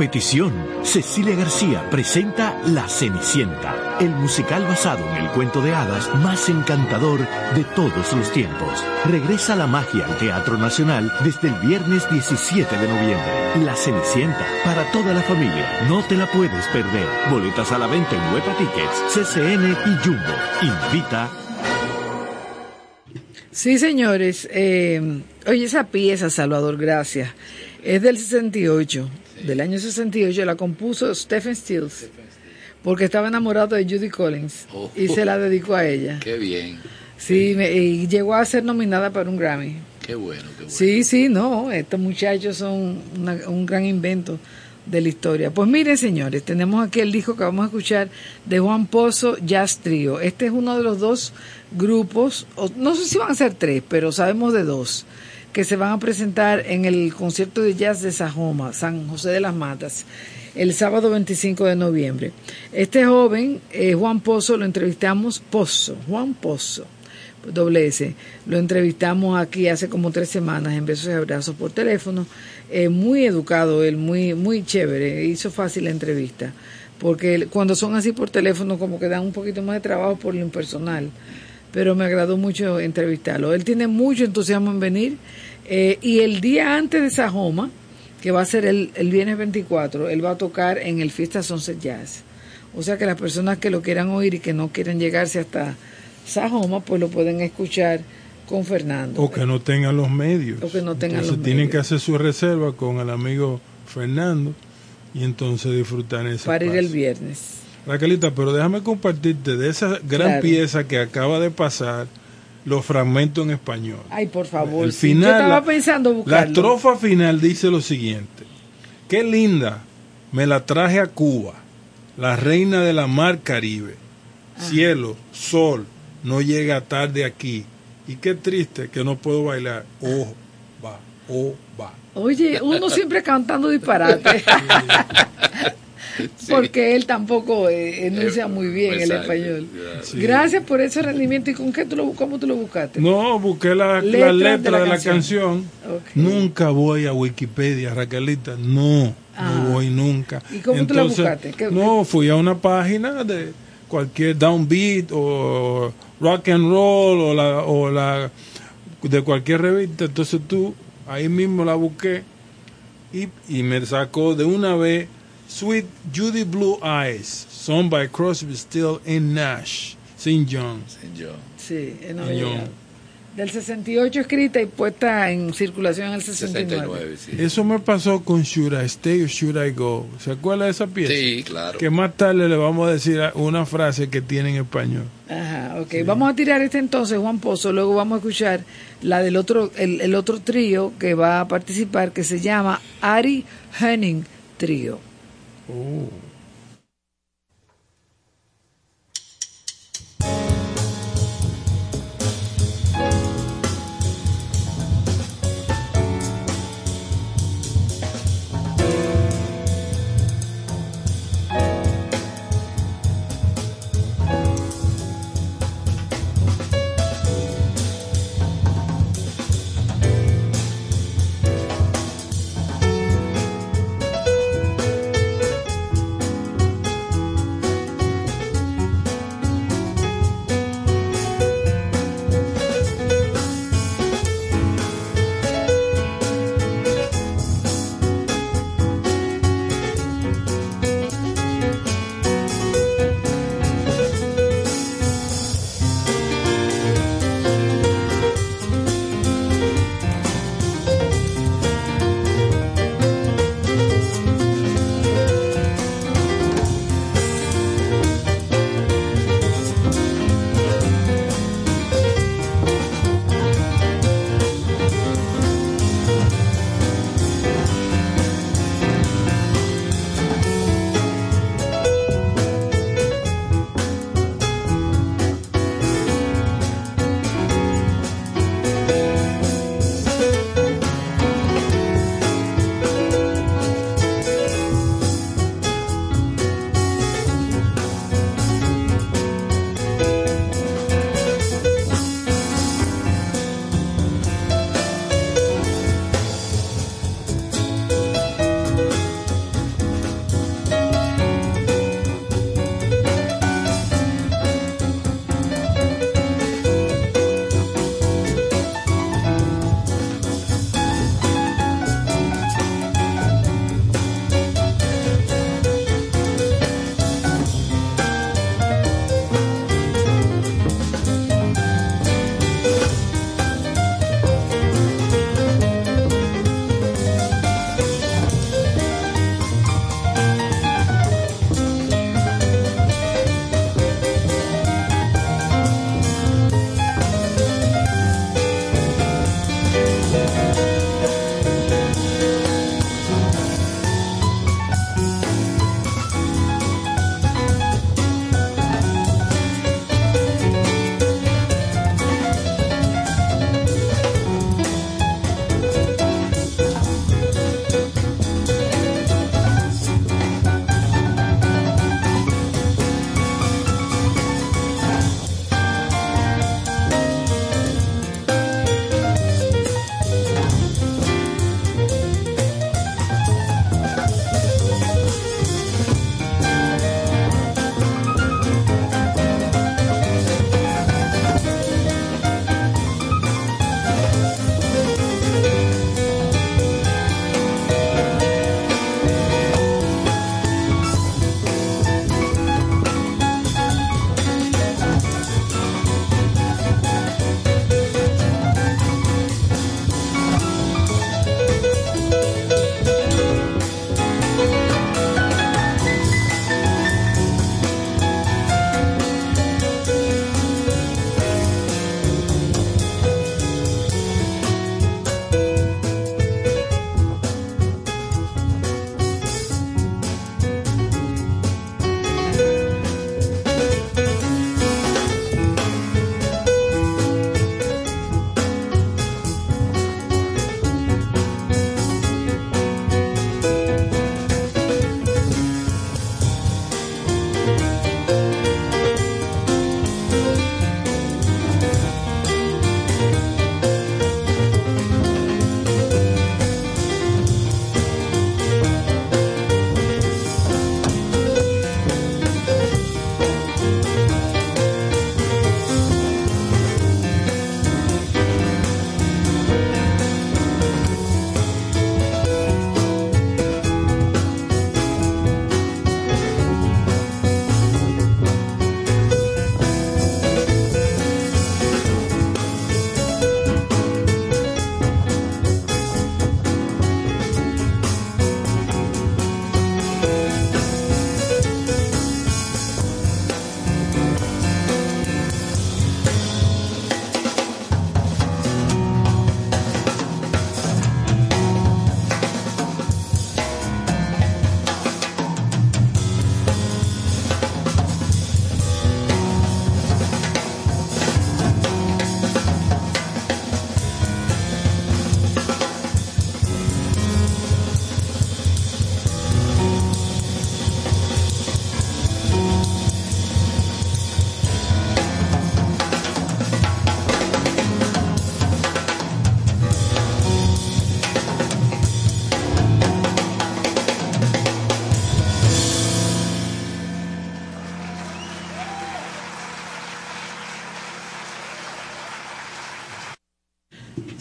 Petición, Cecilia García presenta La Cenicienta, el musical basado en el cuento de hadas más encantador de todos los tiempos. Regresa la magia al Teatro Nacional desde el viernes 17 de noviembre. La Cenicienta, para toda la familia. No te la puedes perder. Boletas a la venta en Huepa Tickets, CCN y Jumbo. Invita Sí, señores. eh, oye, esa pieza, Salvador, gracias, es del 68, del año 68, la compuso Stephen Stills, porque estaba enamorado de Judy Collins Oh. y se la dedicó a ella. Qué bien, Sí, me- y llegó a ser nominada para un Grammy. qué bueno, qué bueno. Sí, sí, no, estos muchachos son una- un gran invento de la historia. Pues miren, señores, tenemos aquí el disco que vamos a escuchar de Juan Pozo Jazz Trio. Este es uno de los dos grupos, o no sé si van a ser tres, pero sabemos de dos, que se van a presentar en el concierto de jazz de Sajoma, San José de las Matas, el sábado 25 de noviembre. Este joven, eh, Juan Pozo, lo entrevistamos, Pozo, Juan Pozo doble S. Lo entrevistamos aquí hace como tres semanas en Besos y Abrazos por teléfono. Eh, muy educado él, muy, muy chévere. Hizo fácil la entrevista. Porque cuando son así por teléfono como que dan un poquito más de trabajo por lo impersonal. Pero me agradó mucho entrevistarlo. Él tiene mucho entusiasmo en venir. eh, y el día antes de Sajoma, que va a ser el, el viernes 24, él va a tocar en el Fiesta Sunset Jazz. O sea que las personas que lo quieran oír y que no quieran llegarse hasta Sajoma, pues lo pueden escuchar con Fernando. O que no tengan los medios. O que no tengan Entonces los tienen medios. que hacer su reserva con el amigo Fernando y entonces disfrutar ese para ir el viernes. Raquelita, pero déjame compartirte de esa gran Claro. pieza que acaba de pasar, los fragmentos en español. Ay, por favor. El sí. final, Yo estaba la- pensando La buscarlo. estrofa final dice lo siguiente. Qué linda, me la traje a Cuba, la reina de la mar Caribe. Cielo, sol, no llega tarde aquí. Y qué triste que no puedo bailar. Oh, va, oh, va. Oye, uno siempre cantando disparate. *laughs* *laughs* *laughs* porque él tampoco eh, enuncia muy bien el español. Sí. Gracias por ese rendimiento. ¿Y con qué tú lo, cómo tú lo buscaste? No, busqué la, letra de la de la canción. canción. Nunca voy a Wikipedia, Raquelita. No, Ah. no voy nunca. ¿Y cómo tú la buscaste? ¿Qué- no, fui a una página de cualquier downbeat o rock and roll o la, o la de cualquier revista. Entonces tú ahí mismo la busqué y, y me sacó de una vez Sweet Judy Blue Eyes, song by Crosby, Still and Nash, St. John. Sí, en Nueva Señor. York. Del 68 escrita y puesta en circulación en el 69. Eso me pasó con Should I Stay or Should I Go. ¿Se acuerda de esa pieza? Sí, claro. Que más tarde le vamos a decir una frase que tiene en español. Ajá, ok. Vamos a tirar este entonces, Juan Pozo. Luego vamos a escuchar la del otro, el, el otro trío que va a participar, que se llama Ari Henning Trío. Ooh.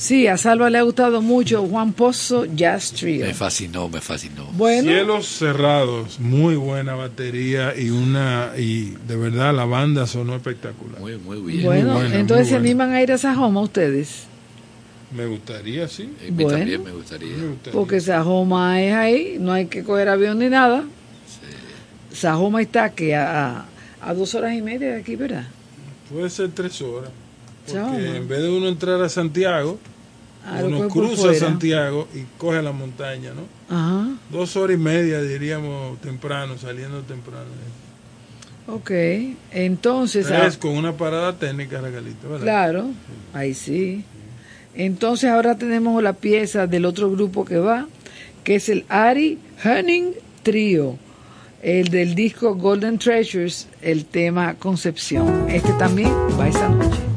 Sí, a Salva le ha gustado mucho Juan Pozo Jazz Trio. Me fascinó, me fascinó. Bueno, Cielos cerrados, muy buena batería y una y de verdad la banda sonó espectacular. Muy, muy bien. bueno Muy buena, entonces se animan a ir a Sajoma ustedes. Me gustaría, sí. A mí Bueno. también me gustaría. Me gustaría. Porque Sajoma es ahí, no hay que coger avión ni nada. Sajoma está que a, a- dos horas y media de aquí, ¿verdad? Puede ser tres horas. Porque en vez de uno entrar a Santiago, Ah, uno cruza. Santiago y coge la montaña, ¿no? Ajá, Dos horas y media, diríamos, temprano, saliendo temprano. ok. Entonces, Tres ah, con una parada técnica, regalito, ¿verdad? claro, ahí sí. Entonces ahora tenemos la pieza del otro grupo que va, que es el Ari Henning Trio, el del disco Golden Treasures, el tema Concepción. Este también va esa noche.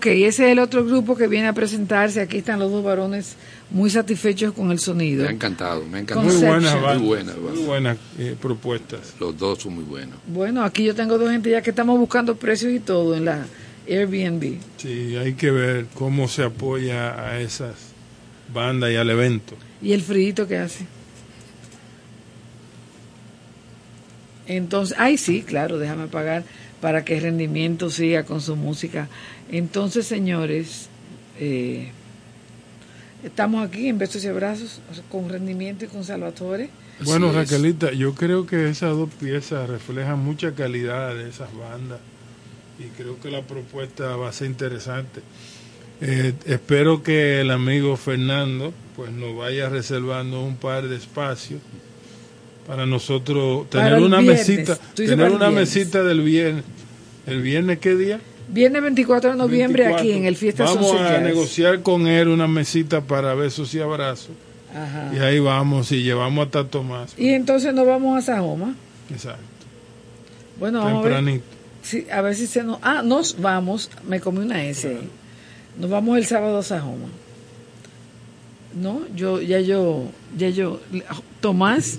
Ok, ese es el otro grupo que viene a presentarse. Aquí están los dos varones muy satisfechos con el sonido. Me ha encantado, me ha encantado. Muy buenas, Conception. bandas, Muy buenas, muy buenas eh, propuestas. Los dos son muy buenos. Bueno, aquí yo tengo dos gente ya que estamos buscando precios y todo en la Airbnb. Sí, hay que ver cómo se apoya a esas bandas y al evento. ¿Y el frío que hace? Entonces, ay sí, claro, déjame pagar para que rendimiento siga con su música. Entonces, señores, eh, estamos aquí en Besos y Abrazos con rendimiento y con Salvatore. Bueno, Raquelita, yo creo que esas dos piezas reflejan mucha calidad de esas bandas y creo que la propuesta va a ser interesante. Eh, espero que el amigo Fernando pues nos vaya reservando un par de espacios para nosotros tener una viernes. mesita, tener una viernes. mesita del viernes. ¿El viernes qué día? Viernes 24 de noviembre aquí 24. en el Fiesta Vamos a negociar con él una mesita para besos y abrazos. Ajá. Y ahí vamos y llevamos hasta Tomás. Y entonces nos vamos a Sajoma. Exacto. Bueno, vamos a ver. Tempranito. Sí, a ver si se nos... Ah, nos vamos. Me comí una S. Nos vamos el sábado a Sajoma. No, yo, ya yo, ya yo... Tomás,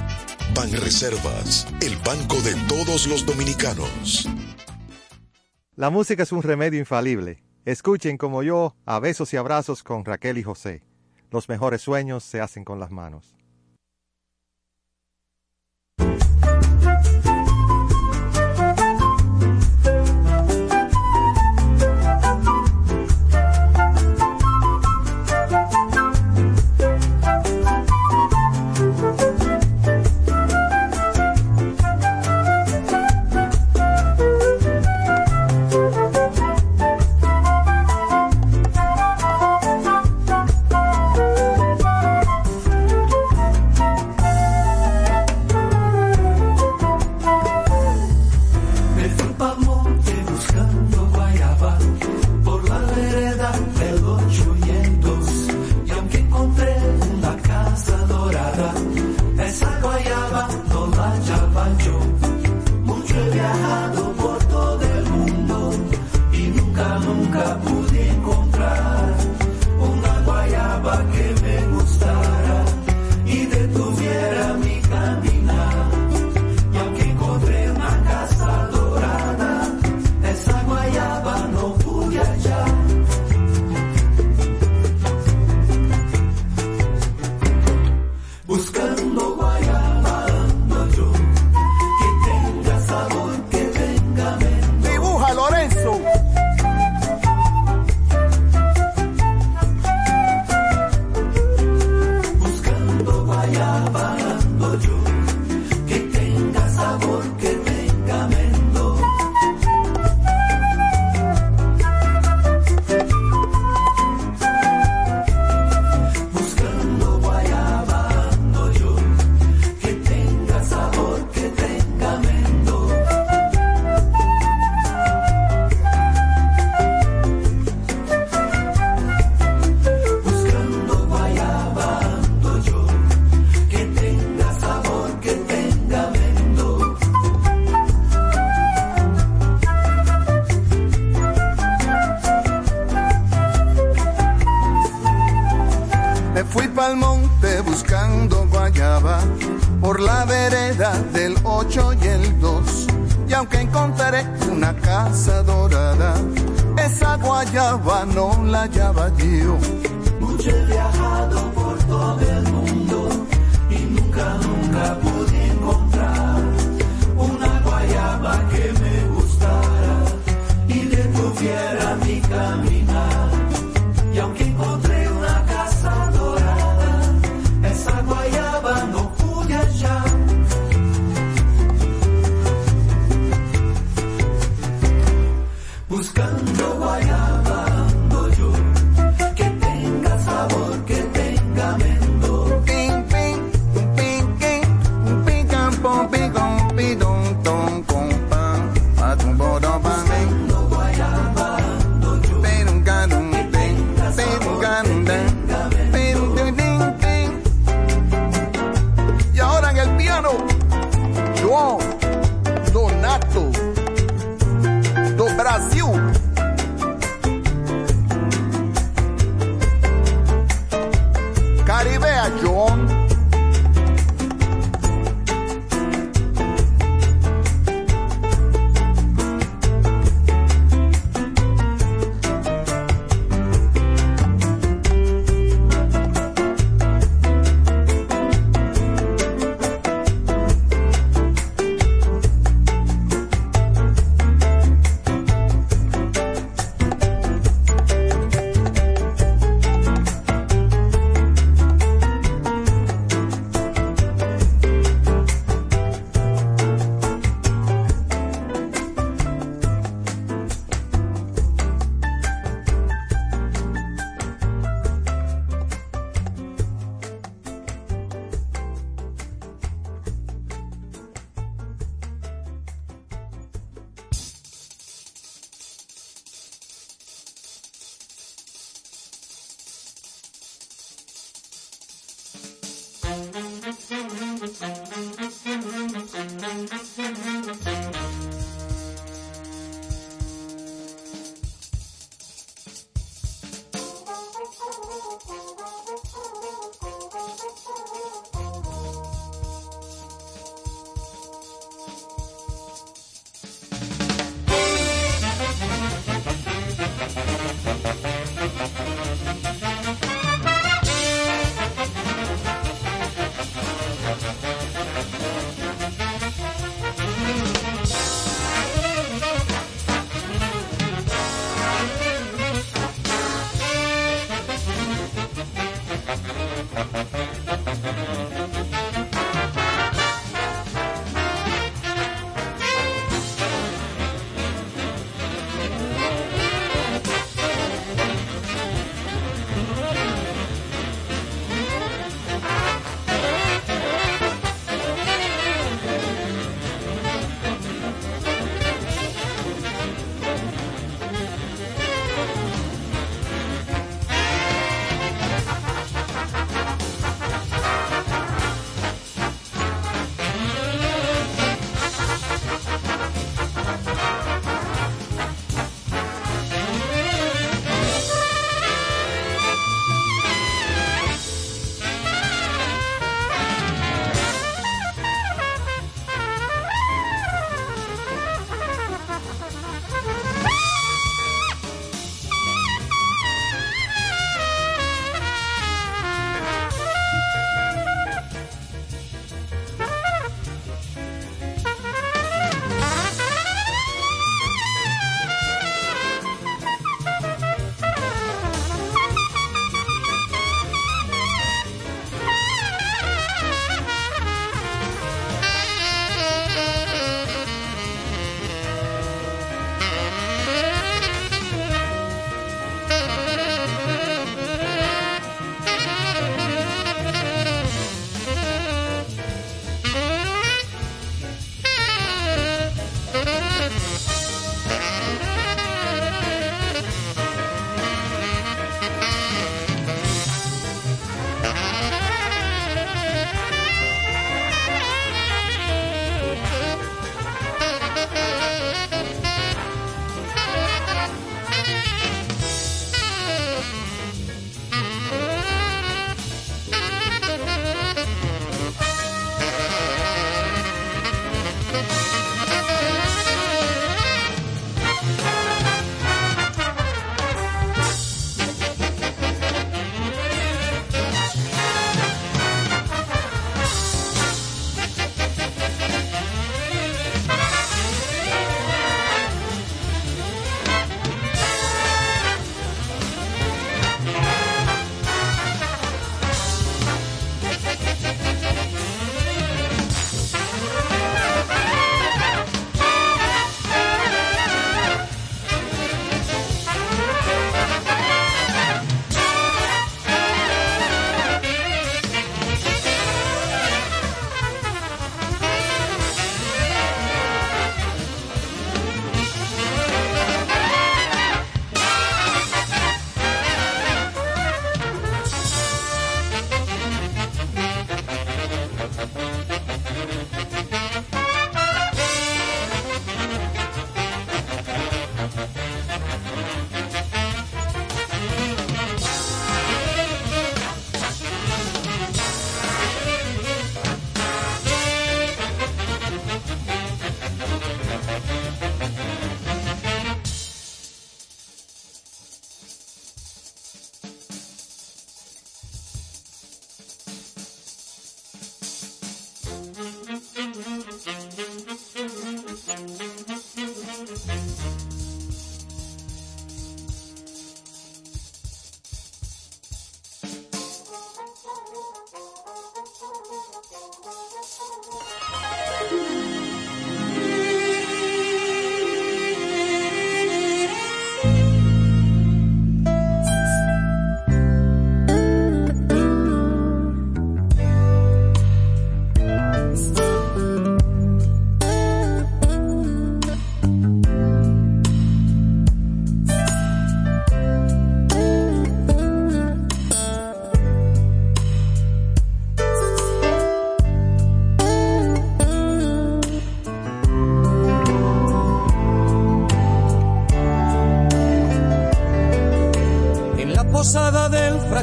Banreservas, el banco de todos los dominicanos. La música es un remedio infalible. Escuchen como yo a besos y abrazos con Raquel y José. Los mejores sueños se hacen con las manos.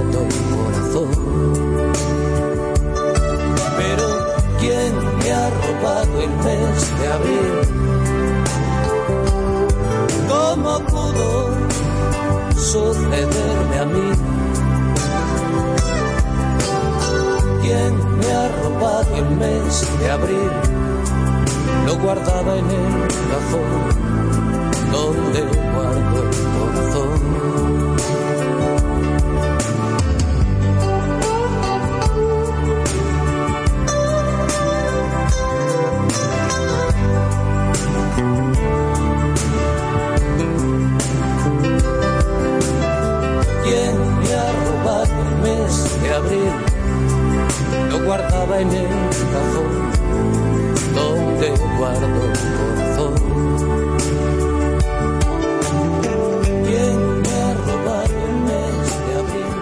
el corazón. Pero ¿quién me ha robado el mes de abril? ¿Cómo pudo sucederme a mí? ¿Quién me ha robado el mes de abril? Lo guardaba en el cajón donde guardo el corazón. guardaba en el cajón donde guardo corazón. ¿Quién me ha robado el mes de abril?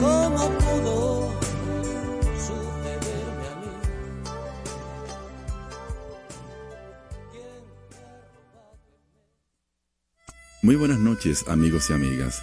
¿Cómo pudo sucederme a mí? ¿Quién me ha robado el mes? Muy buenas noches, amigos y amigas.